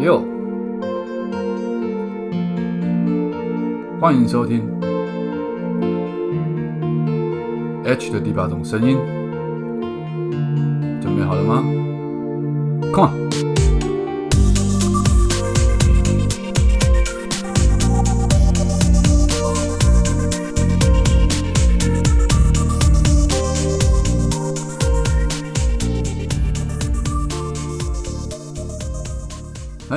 六，欢迎收听 H 的第八种声音，准备好了吗？Come on！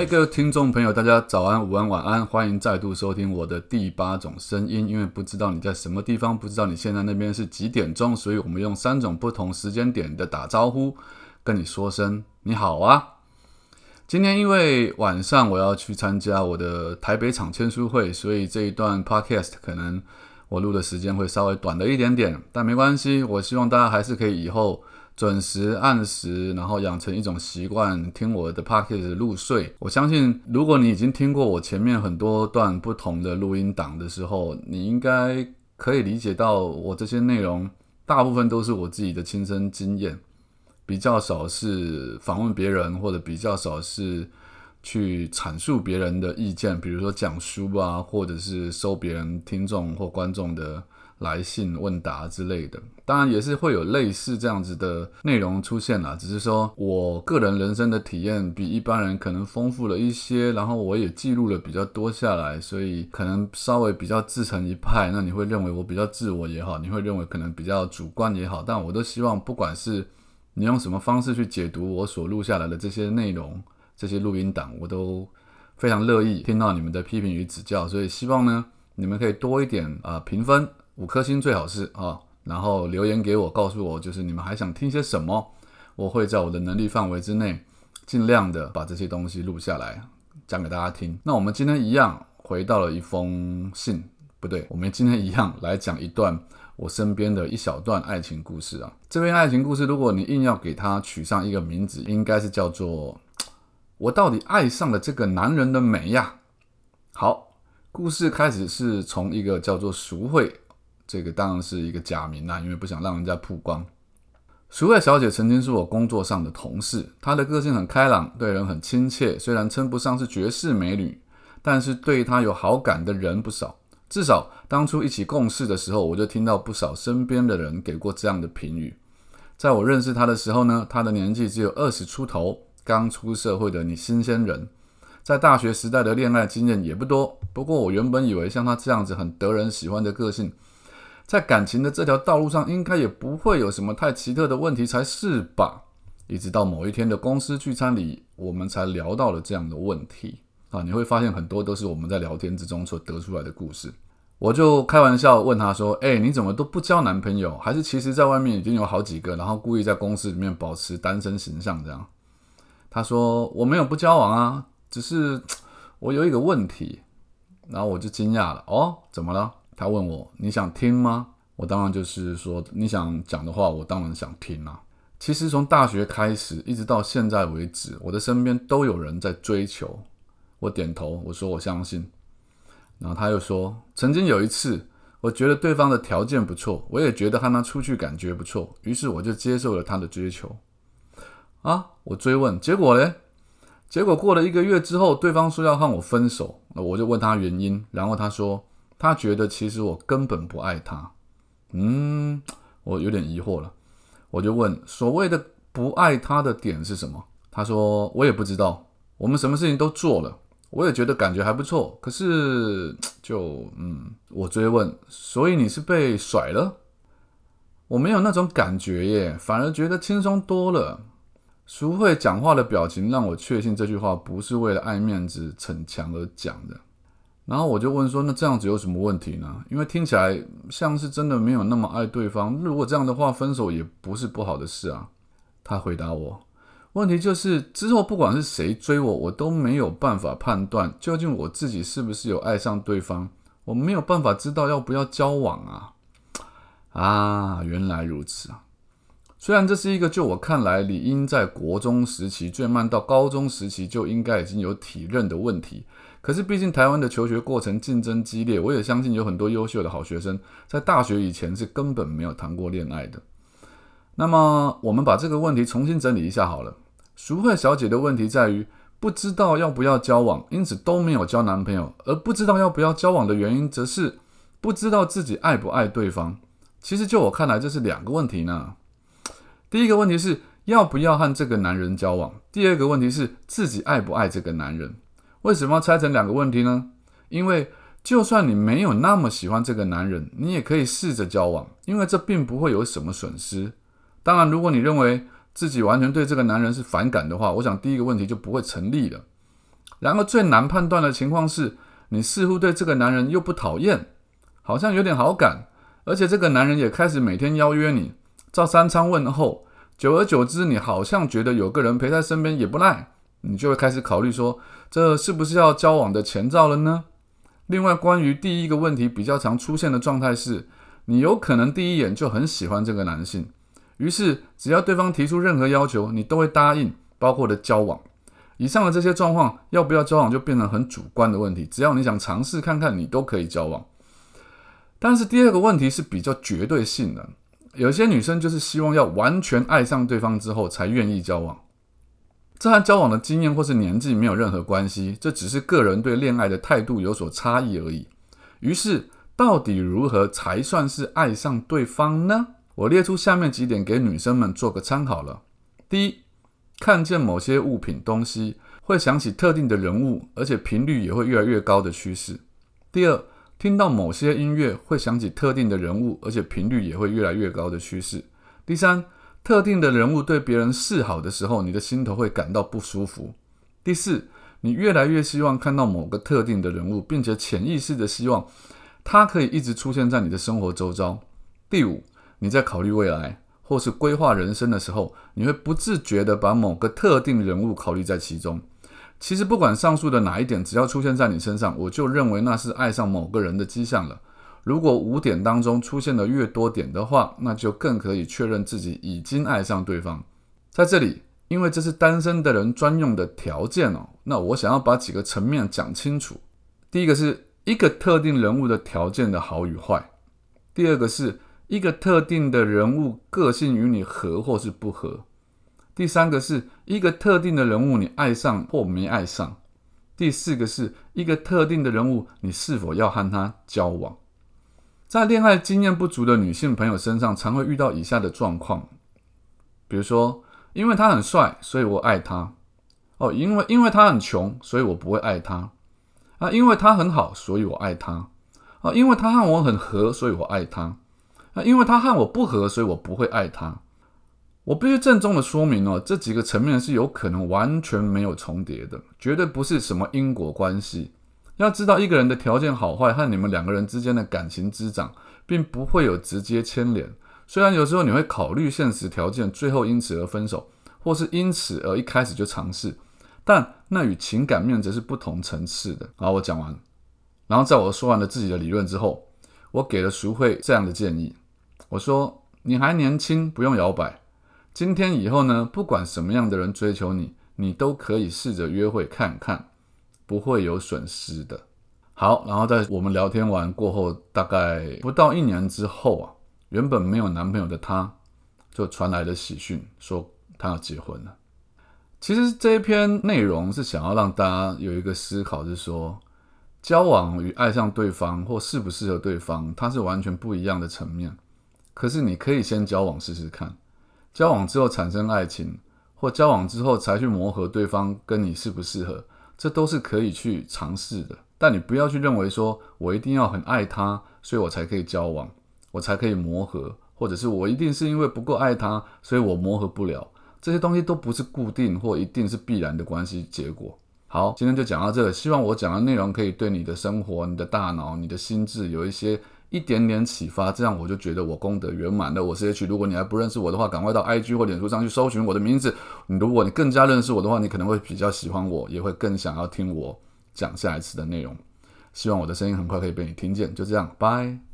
各位听众朋友，大家早安、午安、晚安，欢迎再度收听我的第八种声音。因为不知道你在什么地方，不知道你现在那边是几点钟，所以我们用三种不同时间点的打招呼，跟你说声你好啊。今天因为晚上我要去参加我的台北场签书会，所以这一段 podcast 可能我录的时间会稍微短了一点点，但没关系。我希望大家还是可以以后。准时按时，然后养成一种习惯，听我的 podcast 入睡。我相信，如果你已经听过我前面很多段不同的录音档的时候，你应该可以理解到，我这些内容大部分都是我自己的亲身经验，比较少是访问别人，或者比较少是去阐述别人的意见，比如说讲书啊，或者是收别人听众或观众的。来信问答之类的，当然也是会有类似这样子的内容出现啦。只是说我个人人生的体验比一般人可能丰富了一些，然后我也记录了比较多下来，所以可能稍微比较自成一派。那你会认为我比较自我也好，你会认为可能比较主观也好，但我都希望不管是你用什么方式去解读我所录下来的这些内容、这些录音档，我都非常乐意听到你们的批评与指教。所以希望呢，你们可以多一点啊评分。五颗星最好是啊，然后留言给我，告诉我就是你们还想听些什么，我会在我的能力范围之内，尽量的把这些东西录下来讲给大家听。那我们今天一样回到了一封信，不对，我们今天一样来讲一段我身边的一小段爱情故事啊。这篇爱情故事，如果你硬要给它取上一个名字，应该是叫做“我到底爱上了这个男人的美呀”。好，故事开始是从一个叫做淑慧。这个当然是一个假名啦，因为不想让人家曝光。淑慧小姐曾经是我工作上的同事，她的个性很开朗，对人很亲切。虽然称不上是绝世美女，但是对她有好感的人不少。至少当初一起共事的时候，我就听到不少身边的人给过这样的评语。在我认识她的时候呢，她的年纪只有二十出头，刚出社会的你新鲜人，在大学时代的恋爱经验也不多。不过我原本以为像她这样子很得人喜欢的个性。在感情的这条道路上，应该也不会有什么太奇特的问题才是吧？一直到某一天的公司聚餐里，我们才聊到了这样的问题啊！你会发现很多都是我们在聊天之中所得出来的故事。我就开玩笑问他说：“哎，你怎么都不交男朋友？还是其实在外面已经有好几个，然后故意在公司里面保持单身形象这样？”他说：“我没有不交往啊，只是 我有一个问题。”然后我就惊讶了：“哦，怎么了？”他问我：“你想听吗？”我当然就是说：“你想讲的话，我当然想听啊。”其实从大学开始，一直到现在为止，我的身边都有人在追求。我点头，我说：“我相信。”然后他又说：“曾经有一次，我觉得对方的条件不错，我也觉得和他出去感觉不错，于是我就接受了他的追求。”啊！我追问结果嘞？结果过了一个月之后，对方说要和我分手，那我就问他原因，然后他说。他觉得其实我根本不爱他，嗯，我有点疑惑了，我就问所谓的不爱他的点是什么？他说我也不知道，我们什么事情都做了，我也觉得感觉还不错，可是就嗯，我追问，所以你是被甩了？我没有那种感觉耶，反而觉得轻松多了。淑慧讲话的表情让我确信这句话不是为了爱面子逞强而讲的。然后我就问说：“那这样子有什么问题呢？因为听起来像是真的没有那么爱对方。如果这样的话，分手也不是不好的事啊。”他回答我：“问题就是之后不管是谁追我，我都没有办法判断究竟我自己是不是有爱上对方。我没有办法知道要不要交往啊！啊，原来如此啊！虽然这是一个就我看来理应在国中时期最慢到高中时期就应该已经有体认的问题。”可是，毕竟台湾的求学过程竞争激烈，我也相信有很多优秀的好学生在大学以前是根本没有谈过恋爱的。那么，我们把这个问题重新整理一下好了。淑慧小姐的问题在于，不知道要不要交往，因此都没有交男朋友；而不知道要不要交往的原因，则是不知道自己爱不爱对方。其实就我看来，这是两个问题呢。第一个问题是要不要和这个男人交往，第二个问题是自己爱不爱这个男人。为什么要拆成两个问题呢？因为就算你没有那么喜欢这个男人，你也可以试着交往，因为这并不会有什么损失。当然，如果你认为自己完全对这个男人是反感的话，我想第一个问题就不会成立了。然而，最难判断的情况是，你似乎对这个男人又不讨厌，好像有点好感，而且这个男人也开始每天邀约你，照三餐问候。久而久之，你好像觉得有个人陪在身边也不赖，你就会开始考虑说，这是不是要交往的前兆了呢？另外，关于第一个问题比较常出现的状态是，你有可能第一眼就很喜欢这个男性。于是，只要对方提出任何要求，你都会答应，包括的交往。以上的这些状况，要不要交往就变成很主观的问题。只要你想尝试看看，你都可以交往。但是第二个问题是比较绝对性的，有些女生就是希望要完全爱上对方之后才愿意交往。这和交往的经验或是年纪没有任何关系，这只是个人对恋爱的态度有所差异而已。于是，到底如何才算是爱上对方呢？我列出下面几点给女生们做个参考了。第一，看见某些物品东西会想起特定的人物，而且频率也会越来越高的趋势。第二，听到某些音乐会想起特定的人物，而且频率也会越来越高的趋势。第三，特定的人物对别人示好的时候，你的心头会感到不舒服。第四，你越来越希望看到某个特定的人物，并且潜意识的希望他可以一直出现在你的生活周遭。第五。你在考虑未来或是规划人生的时候，你会不自觉地把某个特定人物考虑在其中。其实不管上述的哪一点，只要出现在你身上，我就认为那是爱上某个人的迹象了。如果五点当中出现的越多点的话，那就更可以确认自己已经爱上对方。在这里，因为这是单身的人专用的条件哦，那我想要把几个层面讲清楚。第一个是一个特定人物的条件的好与坏，第二个是。一个特定的人物个性与你合或是不合，第三个是一个特定的人物你爱上或没爱上，第四个是一个特定的人物你是否要和他交往。在恋爱经验不足的女性朋友身上，常会遇到以下的状况，比如说，因为他很帅，所以我爱他。哦，因为因为他很穷，所以我不会爱他。啊，因为他很好，所以我爱他。啊，因为他和我很合，所以我爱他。啊因为他和我不合，所以我不会爱他。我必须郑重的说明哦，这几个层面是有可能完全没有重叠的，绝对不是什么因果关系。要知道，一个人的条件好坏和你们两个人之间的感情滋长，并不会有直接牵连。虽然有时候你会考虑现实条件，最后因此而分手，或是因此而一开始就尝试，但那与情感面则是不同层次的。好，我讲完。然后在我说完了自己的理论之后，我给了淑慧这样的建议。我说你还年轻，不用摇摆。今天以后呢，不管什么样的人追求你，你都可以试着约会看看，不会有损失的。好，然后在我们聊天完过后，大概不到一年之后啊，原本没有男朋友的她，就传来了喜讯，说她要结婚了。其实这一篇内容是想要让大家有一个思考，是说交往与爱上对方或适不适合对方，它是完全不一样的层面。可是你可以先交往试试看，交往之后产生爱情，或交往之后才去磨合对方跟你适不适合，这都是可以去尝试的。但你不要去认为说我一定要很爱他，所以我才可以交往，我才可以磨合，或者是我一定是因为不够爱他，所以我磨合不了。这些东西都不是固定或一定是必然的关系结果。好，今天就讲到这，希望我讲的内容可以对你的生活、你的大脑、你的心智有一些。一点点启发，这样我就觉得我功德圆满了。我是 H，如果你还不认识我的话，赶快到 IG 或脸书上去搜寻我的名字。如果你更加认识我的话，你可能会比较喜欢我，也会更想要听我讲下一次的内容。希望我的声音很快可以被你听见。就这样，拜。